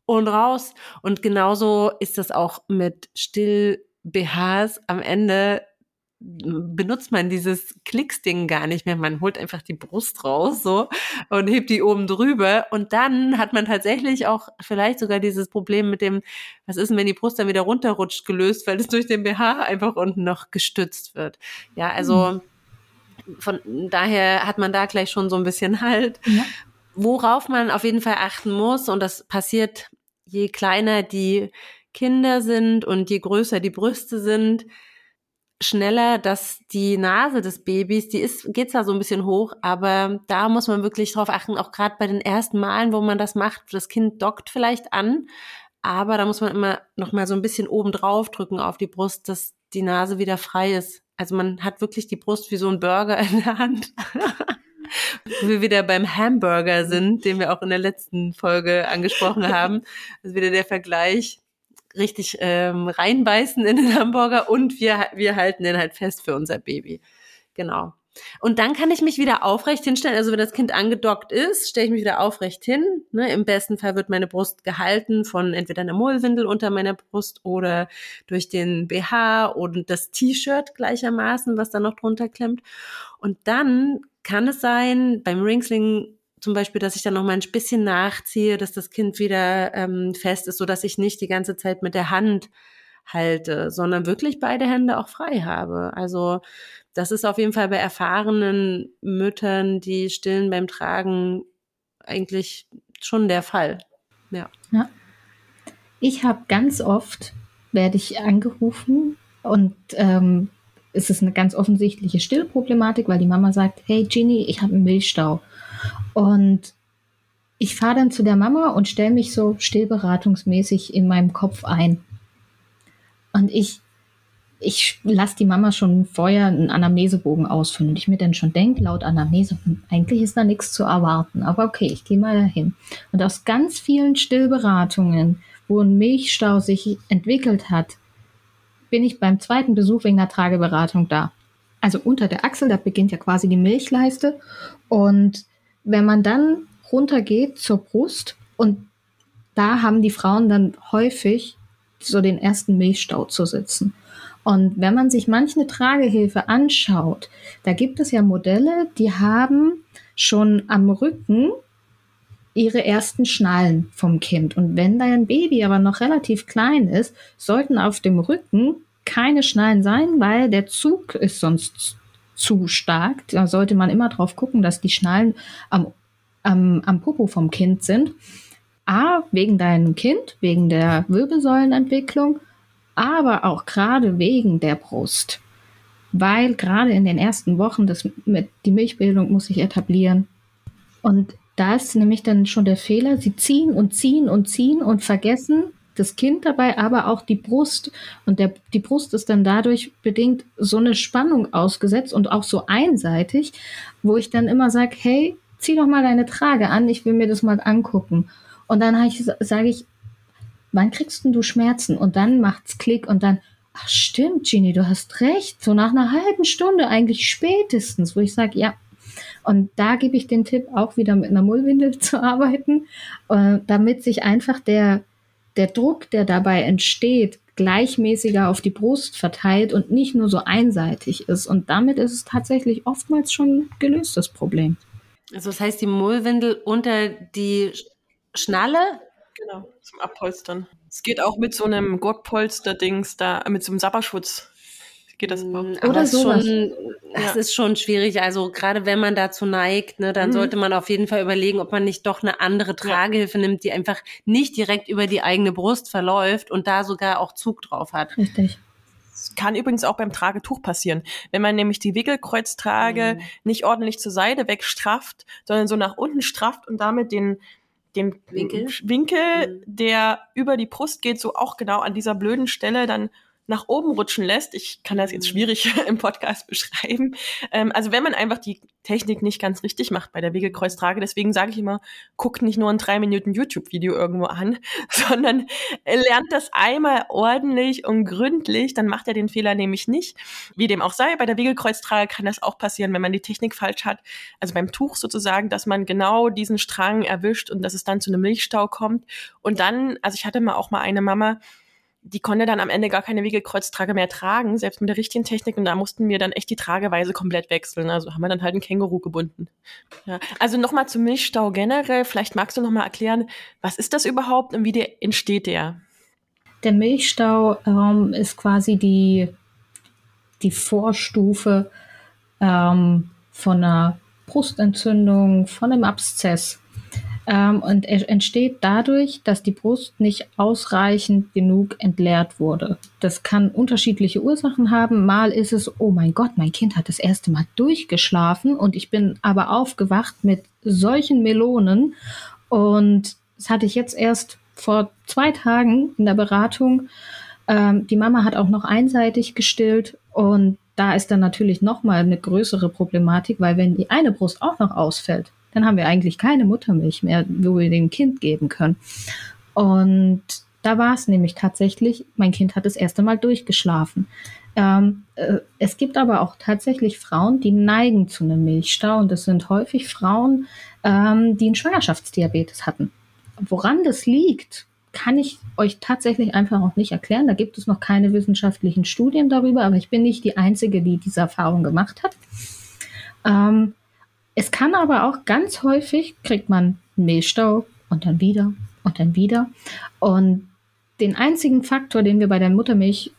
und raus. Und genauso ist das auch mit Still BHs am Ende benutzt man dieses Klicksding gar nicht mehr. Man holt einfach die Brust raus so und hebt die oben drüber. Und dann hat man tatsächlich auch vielleicht sogar dieses Problem mit dem, was ist denn, wenn die Brust dann wieder runterrutscht, gelöst, weil es durch den BH einfach unten noch gestützt wird. Ja, also von daher hat man da gleich schon so ein bisschen halt. Ja. Worauf man auf jeden Fall achten muss, und das passiert je kleiner die Kinder sind und je größer die Brüste sind, schneller, dass die Nase des Babys, die ist, geht zwar so ein bisschen hoch, aber da muss man wirklich drauf achten, auch gerade bei den ersten Malen, wo man das macht, das Kind dockt vielleicht an, aber da muss man immer noch mal so ein bisschen oben drauf drücken auf die Brust, dass die Nase wieder frei ist. Also man hat wirklich die Brust wie so ein Burger in der Hand. Wir wieder beim Hamburger sind, den wir auch in der letzten Folge angesprochen haben. Das ist wieder der Vergleich richtig ähm, reinbeißen in den Hamburger und wir, wir halten den halt fest für unser Baby. Genau. Und dann kann ich mich wieder aufrecht hinstellen. Also wenn das Kind angedockt ist, stelle ich mich wieder aufrecht hin. Ne? Im besten Fall wird meine Brust gehalten von entweder einer Mullwindel unter meiner Brust oder durch den BH und das T-Shirt gleichermaßen, was da noch drunter klemmt. Und dann kann es sein, beim Ringsling zum Beispiel, dass ich dann noch mal ein bisschen nachziehe, dass das Kind wieder ähm, fest ist, so dass ich nicht die ganze Zeit mit der Hand halte, sondern wirklich beide Hände auch frei habe. Also das ist auf jeden Fall bei erfahrenen Müttern, die stillen beim Tragen, eigentlich schon der Fall. Ja. ja. Ich habe ganz oft, werde ich angerufen und ähm, es ist eine ganz offensichtliche Stillproblematik, weil die Mama sagt, hey Ginny, ich habe einen Milchstau. Und ich fahre dann zu der Mama und stelle mich so stillberatungsmäßig in meinem Kopf ein. Und ich, ich lasse die Mama schon vorher einen Anamnesebogen ausfüllen und ich mir dann schon denke, laut Anamnese, hm, eigentlich ist da nichts zu erwarten. Aber okay, ich gehe mal dahin. Und aus ganz vielen Stillberatungen, wo ein Milchstau sich entwickelt hat, bin ich beim zweiten Besuch wegen einer Trageberatung da. Also unter der Achsel, da beginnt ja quasi die Milchleiste. Und wenn man dann runtergeht zur Brust und da haben die Frauen dann häufig so den ersten Milchstau zu sitzen. Und wenn man sich manche Tragehilfe anschaut, da gibt es ja Modelle, die haben schon am Rücken ihre ersten Schnallen vom Kind. Und wenn dein Baby aber noch relativ klein ist, sollten auf dem Rücken keine Schnallen sein, weil der Zug ist sonst zu stark. Da sollte man immer drauf gucken, dass die Schnallen am, am, am Popo vom Kind sind. A, wegen deinem Kind, wegen der Wirbelsäulenentwicklung, aber auch gerade wegen der Brust. Weil gerade in den ersten Wochen das mit, die Milchbildung muss sich etablieren. Und da ist nämlich dann schon der Fehler, sie ziehen und ziehen und ziehen und vergessen, das Kind dabei, aber auch die Brust. Und der, die Brust ist dann dadurch bedingt so eine Spannung ausgesetzt und auch so einseitig, wo ich dann immer sage, hey, zieh doch mal deine Trage an, ich will mir das mal angucken. Und dann ich, sage ich, wann kriegst du Schmerzen? Und dann macht's Klick und dann, ach stimmt, Genie, du hast recht. So nach einer halben Stunde eigentlich spätestens, wo ich sage, ja. Und da gebe ich den Tipp, auch wieder mit einer Mullwindel zu arbeiten, äh, damit sich einfach der, der Druck, der dabei entsteht, gleichmäßiger auf die Brust verteilt und nicht nur so einseitig ist. Und damit ist es tatsächlich oftmals schon gelöst, das Problem. Also das heißt, die Mullwindel unter die Schnalle? Genau, zum Abpolstern. Es geht auch mit so einem Gurtpolster-Dings da, mit so einem Sapperschutz. Geht das überhaupt? Mm, Oder so. Schon, das ja. ist schon schwierig. Also gerade wenn man dazu neigt, ne, dann mhm. sollte man auf jeden Fall überlegen, ob man nicht doch eine andere Tragehilfe ja. nimmt, die einfach nicht direkt über die eigene Brust verläuft und da sogar auch Zug drauf hat. Richtig. Das kann übrigens auch beim Tragetuch passieren. Wenn man nämlich die Wickelkreuztrage mhm. nicht ordentlich zur Seite wegstrafft, sondern so nach unten strafft und damit den, den Winkel, Winkel mhm. der über die Brust geht, so auch genau an dieser blöden Stelle dann nach oben rutschen lässt. Ich kann das jetzt mhm. schwierig im Podcast beschreiben. Ähm, also wenn man einfach die Technik nicht ganz richtig macht bei der Wegelkreuztrage, deswegen sage ich immer, guckt nicht nur ein drei Minuten YouTube-Video irgendwo an, sondern lernt das einmal ordentlich und gründlich, dann macht er den Fehler nämlich nicht. Wie dem auch sei, bei der Wegelkreuztrage kann das auch passieren, wenn man die Technik falsch hat. Also beim Tuch sozusagen, dass man genau diesen Strang erwischt und dass es dann zu einem Milchstau kommt. Und dann, also ich hatte mal auch mal eine Mama, die konnte dann am Ende gar keine Wiegelkreuztrage mehr tragen, selbst mit der richtigen Technik. Und da mussten wir dann echt die Trageweise komplett wechseln. Also haben wir dann halt ein Känguru gebunden. Ja. Also nochmal zum Milchstau generell. Vielleicht magst du nochmal erklären, was ist das überhaupt und wie der entsteht der? Der Milchstau ähm, ist quasi die, die Vorstufe ähm, von einer Brustentzündung, von einem Abszess. Ähm, und er entsteht dadurch, dass die Brust nicht ausreichend genug entleert wurde. Das kann unterschiedliche Ursachen haben. Mal ist es, oh mein Gott, mein Kind hat das erste Mal durchgeschlafen und ich bin aber aufgewacht mit solchen Melonen. Und das hatte ich jetzt erst vor zwei Tagen in der Beratung. Ähm, die Mama hat auch noch einseitig gestillt und da ist dann natürlich noch mal eine größere Problematik, weil wenn die eine Brust auch noch ausfällt, dann haben wir eigentlich keine Muttermilch mehr, wo wir dem Kind geben können. Und da war es nämlich tatsächlich, mein Kind hat das erste Mal durchgeschlafen. Ähm, äh, es gibt aber auch tatsächlich Frauen, die neigen zu einem Milchstau und das sind häufig Frauen, ähm, die einen Schwangerschaftsdiabetes hatten. Woran das liegt, kann ich euch tatsächlich einfach auch nicht erklären. Da gibt es noch keine wissenschaftlichen Studien darüber, aber ich bin nicht die Einzige, die diese Erfahrung gemacht hat. Ähm, es kann aber auch ganz häufig, kriegt man Milchstau und dann wieder und dann wieder. Und den einzigen Faktor, den wir bei der Muttermilch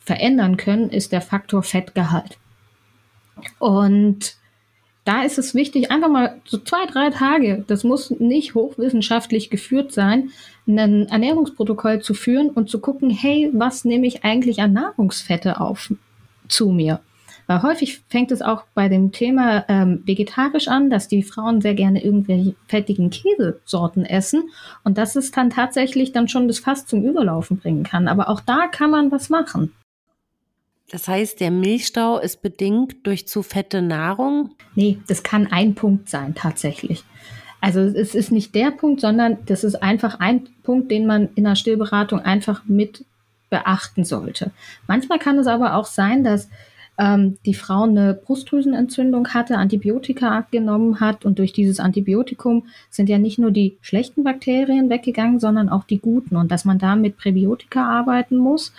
verändern können, ist der Faktor Fettgehalt. Und da ist es wichtig, einfach mal so zwei, drei Tage, das muss nicht hochwissenschaftlich geführt sein, ein Ernährungsprotokoll zu führen und zu gucken, hey, was nehme ich eigentlich an Nahrungsfette auf zu mir? Weil häufig fängt es auch bei dem Thema ähm, vegetarisch an, dass die Frauen sehr gerne irgendwelche fettigen Käsesorten essen und dass es dann tatsächlich dann schon das Fass zum Überlaufen bringen kann. Aber auch da kann man was machen. Das heißt, der Milchstau ist bedingt durch zu fette Nahrung? Nee, das kann ein Punkt sein, tatsächlich. Also es ist nicht der Punkt, sondern das ist einfach ein Punkt, den man in der Stillberatung einfach mit beachten sollte. Manchmal kann es aber auch sein, dass ähm, die Frau eine Brustdrüsenentzündung hatte, Antibiotika genommen hat und durch dieses Antibiotikum sind ja nicht nur die schlechten Bakterien weggegangen, sondern auch die guten und dass man da mit Präbiotika arbeiten muss,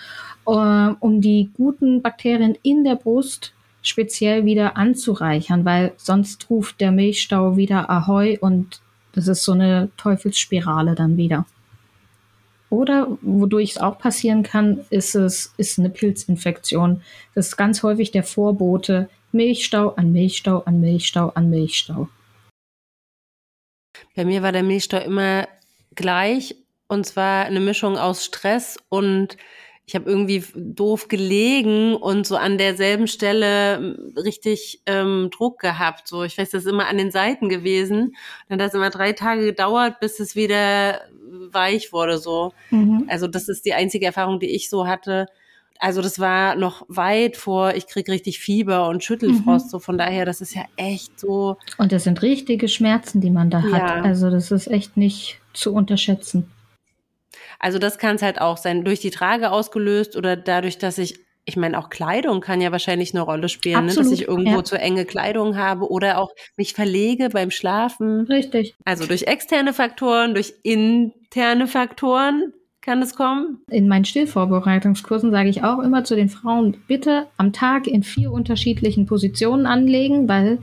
äh, um die guten Bakterien in der Brust speziell wieder anzureichern, weil sonst ruft der Milchstau wieder Ahoi und das ist so eine Teufelsspirale dann wieder. Oder wodurch es auch passieren kann, ist es ist eine Pilzinfektion. Das ist ganz häufig der Vorbote Milchstau an Milchstau an Milchstau an Milchstau. Bei mir war der Milchstau immer gleich und zwar eine Mischung aus Stress und ich habe irgendwie doof gelegen und so an derselben Stelle richtig ähm, Druck gehabt. So, ich weiß, das ist immer an den Seiten gewesen. Dann hat es immer drei Tage gedauert, bis es wieder weich wurde. So, mhm. also das ist die einzige Erfahrung, die ich so hatte. Also das war noch weit vor, ich krieg richtig Fieber und Schüttelfrost. Mhm. So von daher, das ist ja echt so. Und das sind richtige Schmerzen, die man da hat. Ja. Also das ist echt nicht zu unterschätzen. Also das kann es halt auch sein, durch die Trage ausgelöst oder dadurch, dass ich ich meine, auch Kleidung kann ja wahrscheinlich eine Rolle spielen, ne? dass ich irgendwo ja. zu enge Kleidung habe oder auch mich verlege beim Schlafen. Richtig. Also durch externe Faktoren, durch interne Faktoren kann es kommen? In meinen Stillvorbereitungskursen sage ich auch immer zu den Frauen, bitte am Tag in vier unterschiedlichen Positionen anlegen, weil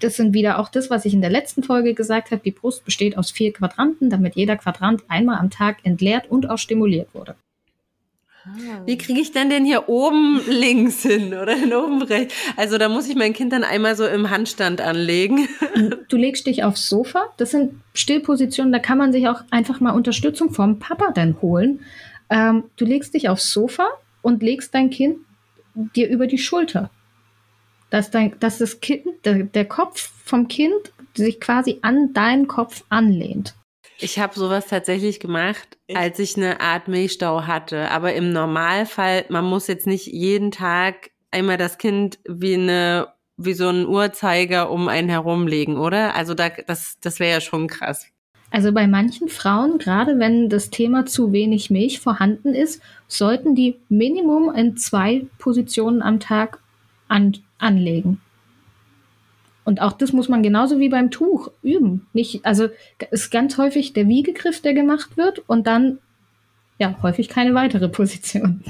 das sind wieder auch das, was ich in der letzten Folge gesagt habe. Die Brust besteht aus vier Quadranten, damit jeder Quadrant einmal am Tag entleert und auch stimuliert wurde. Wie kriege ich denn den hier oben links hin oder denn oben rechts? Also da muss ich mein Kind dann einmal so im Handstand anlegen. Du legst dich aufs Sofa. Das sind Stillpositionen, da kann man sich auch einfach mal Unterstützung vom Papa dann holen. Ähm, du legst dich aufs Sofa und legst dein Kind dir über die Schulter. Dass, dein, dass das Kind, der, der Kopf vom Kind sich quasi an deinen Kopf anlehnt. Ich habe sowas tatsächlich gemacht, ich? als ich eine Art Milchstau hatte. Aber im Normalfall, man muss jetzt nicht jeden Tag einmal das Kind wie eine wie so ein Uhrzeiger um einen herumlegen, oder? Also da, das, das wäre ja schon krass. Also bei manchen Frauen, gerade wenn das Thema zu wenig Milch vorhanden ist, sollten die Minimum in zwei Positionen am Tag an, anlegen. Und auch das muss man genauso wie beim Tuch üben. Nicht, also ist ganz häufig der Wiegegriff, der gemacht wird und dann ja häufig keine weitere Position.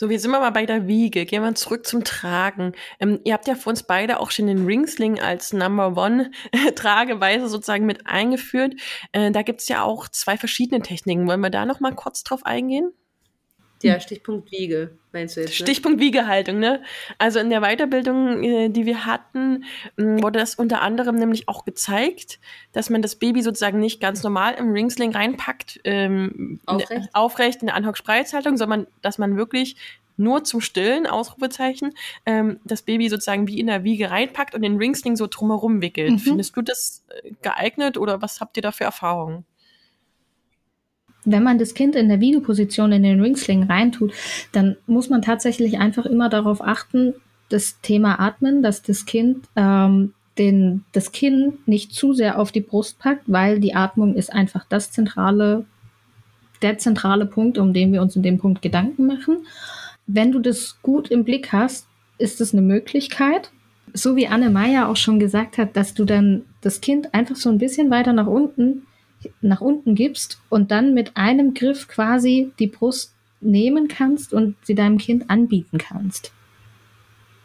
So, wir sind mal bei der Wiege. Gehen wir zurück zum Tragen. Ähm, ihr habt ja für uns beide auch schon den Ringsling als Number One Trageweise sozusagen mit eingeführt. Äh, da gibt's ja auch zwei verschiedene Techniken. Wollen wir da noch mal kurz drauf eingehen? Ja, Stichpunkt Wiege, meinst du jetzt? Ne? Stichpunkt Wiegehaltung, ne? Also in der Weiterbildung, äh, die wir hatten, wurde das unter anderem nämlich auch gezeigt, dass man das Baby sozusagen nicht ganz normal im Ringsling reinpackt, ähm, aufrecht. aufrecht in der Anhock-Spreizhaltung, sondern dass man wirklich nur zum Stillen, Ausrufezeichen, ähm, das Baby sozusagen wie in der Wiege reinpackt und den Ringsling so drumherum wickelt. Mhm. Findest du das äh, geeignet oder was habt ihr da für Erfahrungen? Wenn man das Kind in der Videoposition in den Ringsling reintut, dann muss man tatsächlich einfach immer darauf achten, das Thema Atmen, dass das Kind ähm, den, das Kinn nicht zu sehr auf die Brust packt, weil die Atmung ist einfach das zentrale, der zentrale Punkt, um den wir uns in dem Punkt Gedanken machen. Wenn du das gut im Blick hast, ist es eine Möglichkeit. So wie Anne Meyer auch schon gesagt hat, dass du dann das Kind einfach so ein bisschen weiter nach unten nach unten gibst und dann mit einem Griff quasi die Brust nehmen kannst und sie deinem Kind anbieten kannst.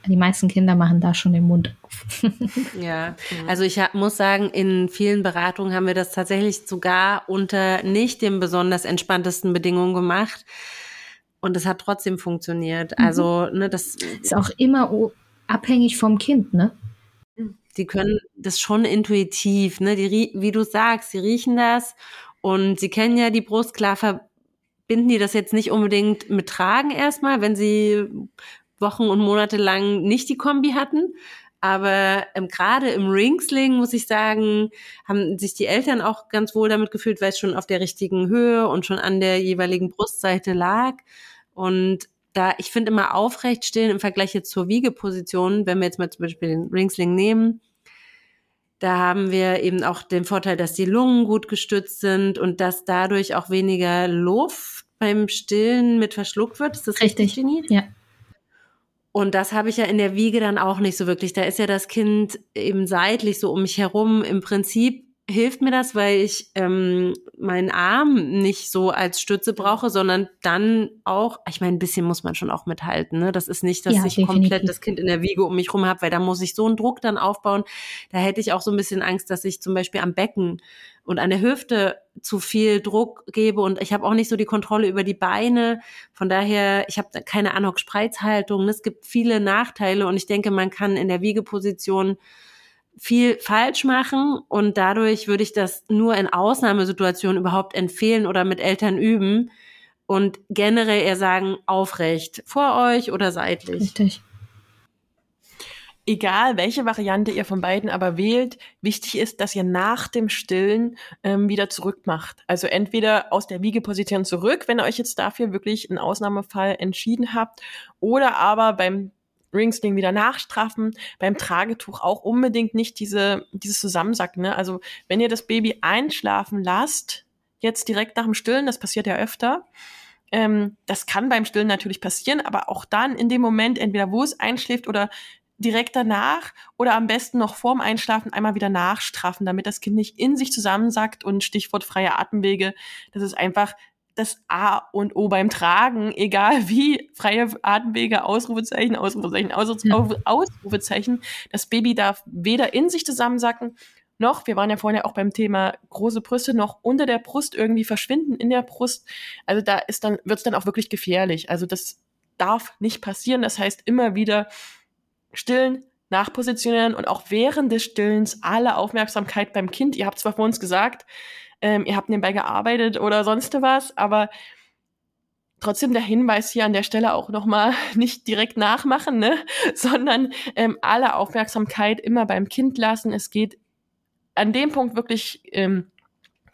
Die meisten Kinder machen da schon den Mund auf. ja, also ich muss sagen, in vielen Beratungen haben wir das tatsächlich sogar unter nicht den besonders entspanntesten Bedingungen gemacht. Und es hat trotzdem funktioniert. Mhm. Also, ne, das ist auch immer abhängig vom Kind, ne? Die können das schon intuitiv, ne? Die, wie du sagst, sie riechen das und sie kennen ja die Brust, klar verbinden die das jetzt nicht unbedingt mit Tragen erstmal, wenn sie Wochen und Monate lang nicht die Kombi hatten. Aber ähm, gerade im Ringsling, muss ich sagen, haben sich die Eltern auch ganz wohl damit gefühlt, weil es schon auf der richtigen Höhe und schon an der jeweiligen Brustseite lag. Und da, ich finde immer aufrecht stehen im Vergleich jetzt zur Wiegeposition, wenn wir jetzt mal zum Beispiel den Ringsling nehmen, da haben wir eben auch den Vorteil, dass die Lungen gut gestützt sind und dass dadurch auch weniger Luft beim Stillen mit verschluckt wird. Ist das richtig, richtig Ja. Und das habe ich ja in der Wiege dann auch nicht so wirklich. Da ist ja das Kind eben seitlich so um mich herum. Im Prinzip hilft mir das, weil ich ähm, meinen Arm nicht so als Stütze brauche, sondern dann auch, ich meine, ein bisschen muss man schon auch mithalten. Ne? Das ist nicht, dass ja, ich definitiv. komplett das Kind in der Wiege um mich rum habe, weil da muss ich so einen Druck dann aufbauen. Da hätte ich auch so ein bisschen Angst, dass ich zum Beispiel am Becken und an der Hüfte zu viel Druck gebe und ich habe auch nicht so die Kontrolle über die Beine. Von daher, ich habe keine Anhock-Spreizhaltung. Es gibt viele Nachteile und ich denke, man kann in der Wiegeposition viel falsch machen und dadurch würde ich das nur in Ausnahmesituationen überhaupt empfehlen oder mit Eltern üben und generell eher sagen, aufrecht, vor euch oder seitlich. Richtig. Egal, welche Variante ihr von beiden aber wählt, wichtig ist, dass ihr nach dem Stillen ähm, wieder zurückmacht. Also entweder aus der Wiegeposition zurück, wenn ihr euch jetzt dafür wirklich einen Ausnahmefall entschieden habt, oder aber beim Ringsling wieder nachstraffen. Beim Tragetuch auch unbedingt nicht diese, dieses Zusammensacken. Ne? Also wenn ihr das Baby einschlafen lasst, jetzt direkt nach dem Stillen, das passiert ja öfter. Ähm, das kann beim Stillen natürlich passieren, aber auch dann in dem Moment, entweder wo es einschläft oder direkt danach oder am besten noch vorm Einschlafen einmal wieder nachstraffen, damit das Kind nicht in sich zusammensackt und Stichwort freie Atemwege. Das ist einfach das A und O beim Tragen, egal wie, freie Atemwege, Ausrufezeichen, Ausrufezeichen, Ausrufezeichen. Das Baby darf weder in sich zusammensacken, noch, wir waren ja vorhin ja auch beim Thema große Brüste, noch unter der Brust irgendwie verschwinden in der Brust. Also da ist dann, wird's dann auch wirklich gefährlich. Also das darf nicht passieren. Das heißt, immer wieder stillen, nachpositionieren und auch während des Stillens alle Aufmerksamkeit beim Kind. Ihr habt zwar vor uns gesagt, ähm, ihr habt nebenbei gearbeitet oder sonst was, aber trotzdem der Hinweis hier an der Stelle auch nochmal nicht direkt nachmachen, ne? sondern ähm, alle Aufmerksamkeit immer beim Kind lassen. Es geht an dem Punkt wirklich ähm,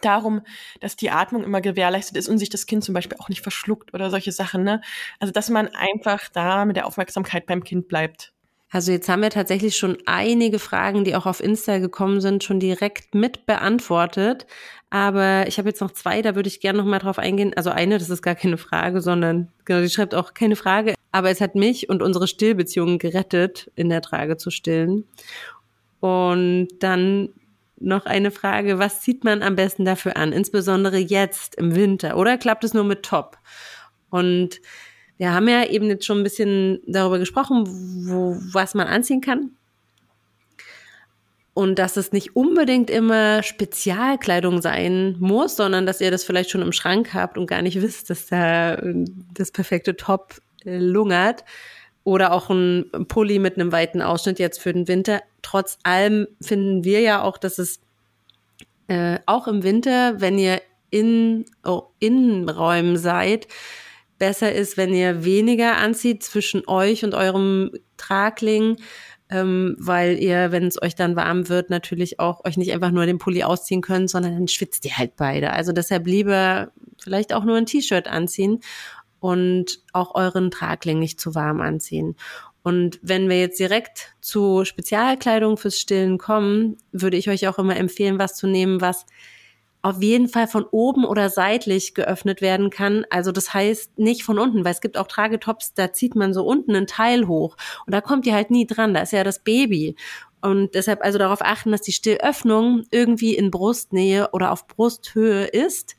darum, dass die Atmung immer gewährleistet ist und sich das Kind zum Beispiel auch nicht verschluckt oder solche Sachen. Ne? Also dass man einfach da mit der Aufmerksamkeit beim Kind bleibt. Also jetzt haben wir tatsächlich schon einige Fragen, die auch auf Insta gekommen sind, schon direkt mit beantwortet. Aber ich habe jetzt noch zwei, da würde ich gerne noch mal drauf eingehen. Also eine, das ist gar keine Frage, sondern genau, die schreibt auch keine Frage. Aber es hat mich und unsere Stillbeziehungen gerettet, in der Trage zu stillen. Und dann noch eine Frage, was zieht man am besten dafür an? Insbesondere jetzt im Winter. Oder klappt es nur mit Top? Und wir haben ja eben jetzt schon ein bisschen darüber gesprochen, wo, was man anziehen kann. Und dass es nicht unbedingt immer Spezialkleidung sein muss, sondern dass ihr das vielleicht schon im Schrank habt und gar nicht wisst, dass da äh, das perfekte Top äh, lungert. Oder auch ein Pulli mit einem weiten Ausschnitt jetzt für den Winter. Trotz allem finden wir ja auch, dass es äh, auch im Winter, wenn ihr in oh, Innenräumen seid, besser ist, wenn ihr weniger anzieht zwischen euch und eurem Tragling, ähm, weil ihr, wenn es euch dann warm wird, natürlich auch euch nicht einfach nur den Pulli ausziehen könnt, sondern dann schwitzt ihr halt beide. Also deshalb lieber vielleicht auch nur ein T-Shirt anziehen und auch euren Tragling nicht zu warm anziehen. Und wenn wir jetzt direkt zu Spezialkleidung fürs Stillen kommen, würde ich euch auch immer empfehlen, was zu nehmen, was auf jeden Fall von oben oder seitlich geöffnet werden kann. Also das heißt nicht von unten, weil es gibt auch Tragetops, da zieht man so unten einen Teil hoch und da kommt ihr halt nie dran, da ist ja das Baby. Und deshalb also darauf achten, dass die Stillöffnung irgendwie in Brustnähe oder auf Brusthöhe ist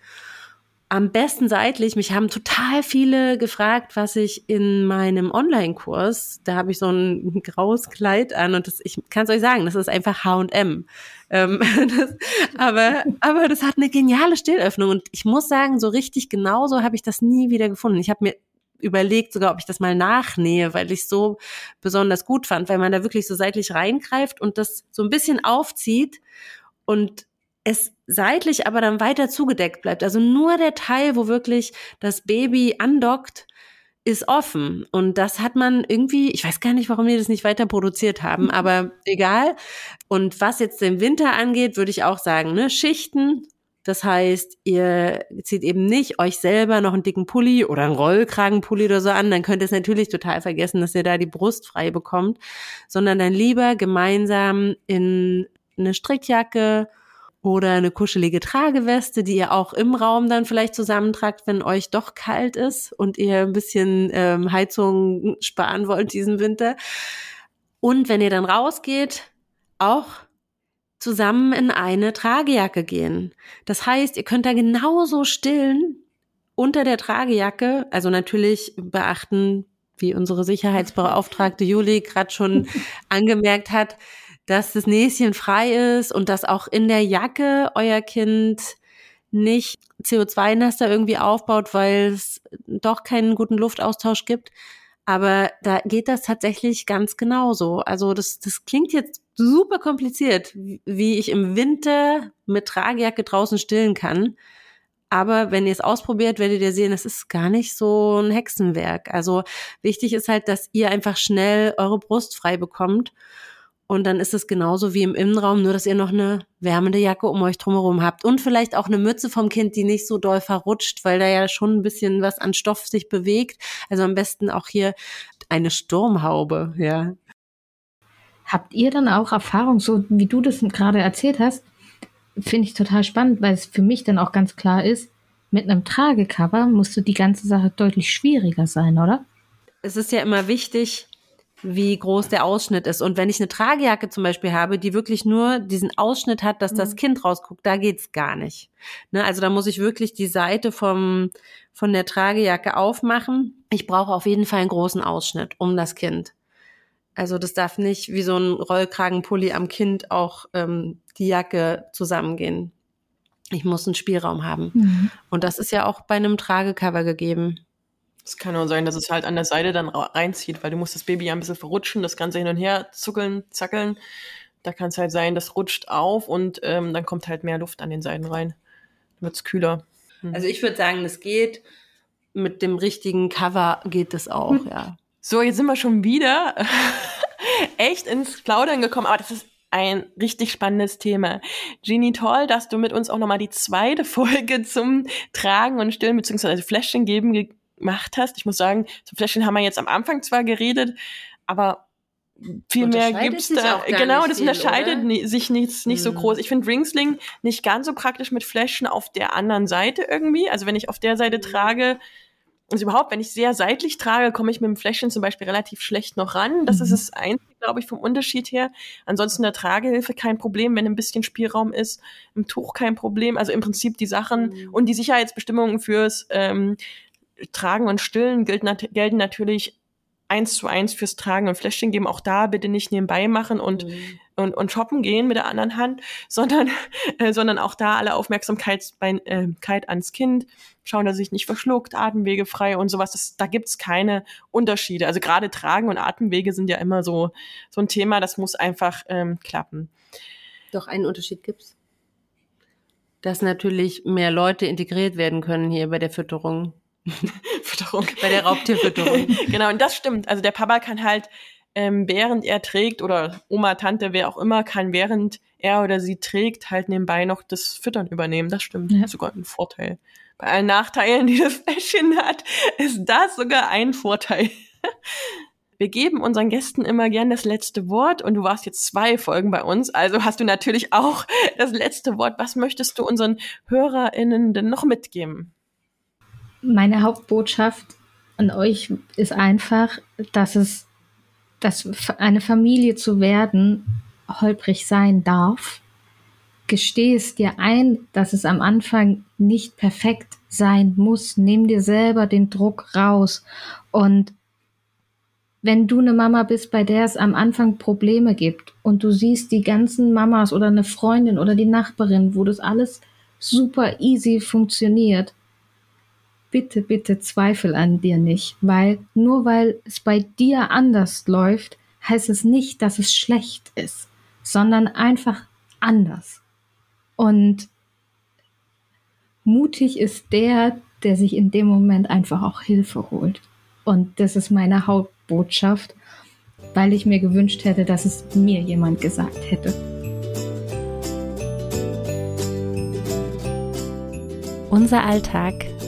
am besten seitlich. Mich haben total viele gefragt, was ich in meinem Online-Kurs, da habe ich so ein graues Kleid an und das, ich kann es euch sagen, das ist einfach H&M. Ähm, aber, aber das hat eine geniale Stillöffnung und ich muss sagen, so richtig genauso habe ich das nie wieder gefunden. Ich habe mir überlegt sogar, ob ich das mal nachnähe, weil ich so besonders gut fand, weil man da wirklich so seitlich reingreift und das so ein bisschen aufzieht und es seitlich aber dann weiter zugedeckt bleibt. Also nur der Teil, wo wirklich das Baby andockt, ist offen. Und das hat man irgendwie, ich weiß gar nicht, warum die das nicht weiter produziert haben, mhm. aber egal. Und was jetzt den Winter angeht, würde ich auch sagen, ne, Schichten. Das heißt, ihr zieht eben nicht euch selber noch einen dicken Pulli oder einen Rollkragenpulli oder so an, dann könnt ihr es natürlich total vergessen, dass ihr da die Brust frei bekommt, sondern dann lieber gemeinsam in eine Strickjacke oder eine kuschelige Trageweste, die ihr auch im Raum dann vielleicht zusammentragt, wenn euch doch kalt ist und ihr ein bisschen ähm, Heizung sparen wollt diesen Winter. Und wenn ihr dann rausgeht, auch zusammen in eine Tragejacke gehen. Das heißt, ihr könnt da genauso stillen unter der Tragejacke, also natürlich beachten, wie unsere Sicherheitsbeauftragte Juli gerade schon angemerkt hat, dass das Näschen frei ist und dass auch in der Jacke euer Kind nicht CO2-Nester irgendwie aufbaut, weil es doch keinen guten Luftaustausch gibt. Aber da geht das tatsächlich ganz genauso. Also das, das klingt jetzt super kompliziert, wie ich im Winter mit Tragejacke draußen stillen kann. Aber wenn ihr es ausprobiert, werdet ihr sehen, es ist gar nicht so ein Hexenwerk. Also wichtig ist halt, dass ihr einfach schnell eure Brust frei bekommt und dann ist es genauso wie im Innenraum, nur dass ihr noch eine wärmende Jacke um euch drumherum habt. Und vielleicht auch eine Mütze vom Kind, die nicht so doll verrutscht, weil da ja schon ein bisschen was an Stoff sich bewegt. Also am besten auch hier eine Sturmhaube, ja. Habt ihr dann auch Erfahrung, so wie du das gerade erzählt hast, finde ich total spannend, weil es für mich dann auch ganz klar ist, mit einem Tragecover musste die ganze Sache deutlich schwieriger sein, oder? Es ist ja immer wichtig, wie groß der Ausschnitt ist. Und wenn ich eine Tragejacke zum Beispiel habe, die wirklich nur diesen Ausschnitt hat, dass das mhm. Kind rausguckt, da geht's gar nicht. Ne? Also da muss ich wirklich die Seite vom, von der Tragejacke aufmachen. Ich brauche auf jeden Fall einen großen Ausschnitt um das Kind. Also das darf nicht wie so ein Rollkragenpulli am Kind auch ähm, die Jacke zusammengehen. Ich muss einen Spielraum haben. Mhm. Und das ist ja auch bei einem Tragecover gegeben. Es kann auch sein, dass es halt an der Seite dann reinzieht, weil du musst das Baby ja ein bisschen verrutschen, das Ganze hin und her zuckeln, zackeln. Da kann es halt sein, das rutscht auf und ähm, dann kommt halt mehr Luft an den Seiten rein. Dann wird es kühler. Hm. Also ich würde sagen, das geht. Mit dem richtigen Cover geht es auch, hm. ja. So, jetzt sind wir schon wieder echt ins Plaudern gekommen, aber das ist ein richtig spannendes Thema. Genie, toll, dass du mit uns auch nochmal die zweite Folge zum Tragen und Stillen beziehungsweise Fläschchen geben gemacht hast. Ich muss sagen, zum Fläschchen haben wir jetzt am Anfang zwar geredet, aber viel mehr gibt's da. Genau, das viel, unterscheidet oder? sich nichts nicht hm. so groß. Ich finde Ringsling nicht ganz so praktisch mit Fläschchen auf der anderen Seite irgendwie. Also wenn ich auf der Seite hm. trage, also überhaupt, wenn ich sehr seitlich trage, komme ich mit dem Fläschchen zum Beispiel relativ schlecht noch ran. Das mhm. ist das Einzige, glaube ich, vom Unterschied her. Ansonsten der Tragehilfe kein Problem, wenn ein bisschen Spielraum ist. Im Tuch kein Problem. Also im Prinzip die Sachen mhm. und die Sicherheitsbestimmungen fürs ähm, Tragen und Stillen gelten, gelten natürlich eins zu eins fürs Tragen und Fläschchen geben. Auch da bitte nicht nebenbei machen und, mhm. und, und shoppen gehen mit der anderen Hand, sondern, äh, sondern auch da alle Aufmerksamkeit bei, äh, ans Kind, schauen, dass sich nicht verschluckt, Atemwege frei und sowas. Das, da gibt's keine Unterschiede. Also gerade Tragen und Atemwege sind ja immer so, so ein Thema, das muss einfach ähm, klappen. Doch einen Unterschied gibt's. Dass natürlich mehr Leute integriert werden können hier bei der Fütterung. Fütterung. Bei der Raubtierfütterung. genau, und das stimmt. Also der Papa kann halt, ähm, während er trägt, oder Oma, Tante, wer auch immer, kann während er oder sie trägt, halt nebenbei noch das Füttern übernehmen. Das stimmt. Ja. Sogar ein Vorteil. Bei allen Nachteilen, die das Fläschchen hat, ist das sogar ein Vorteil. Wir geben unseren Gästen immer gern das letzte Wort und du warst jetzt zwei Folgen bei uns, also hast du natürlich auch das letzte Wort. Was möchtest du unseren HörerInnen denn noch mitgeben? Meine Hauptbotschaft an euch ist einfach, dass es, dass eine Familie zu werden holprig sein darf. Gesteh es dir ein, dass es am Anfang nicht perfekt sein muss. Nimm dir selber den Druck raus. Und wenn du eine Mama bist, bei der es am Anfang Probleme gibt und du siehst die ganzen Mamas oder eine Freundin oder die Nachbarin, wo das alles super easy funktioniert, bitte, bitte zweifel an dir nicht, weil nur weil es bei dir anders läuft, heißt es nicht, dass es schlecht ist, sondern einfach anders. Und mutig ist der, der sich in dem Moment einfach auch Hilfe holt. Und das ist meine Hauptbotschaft, weil ich mir gewünscht hätte, dass es mir jemand gesagt hätte. Unser Alltag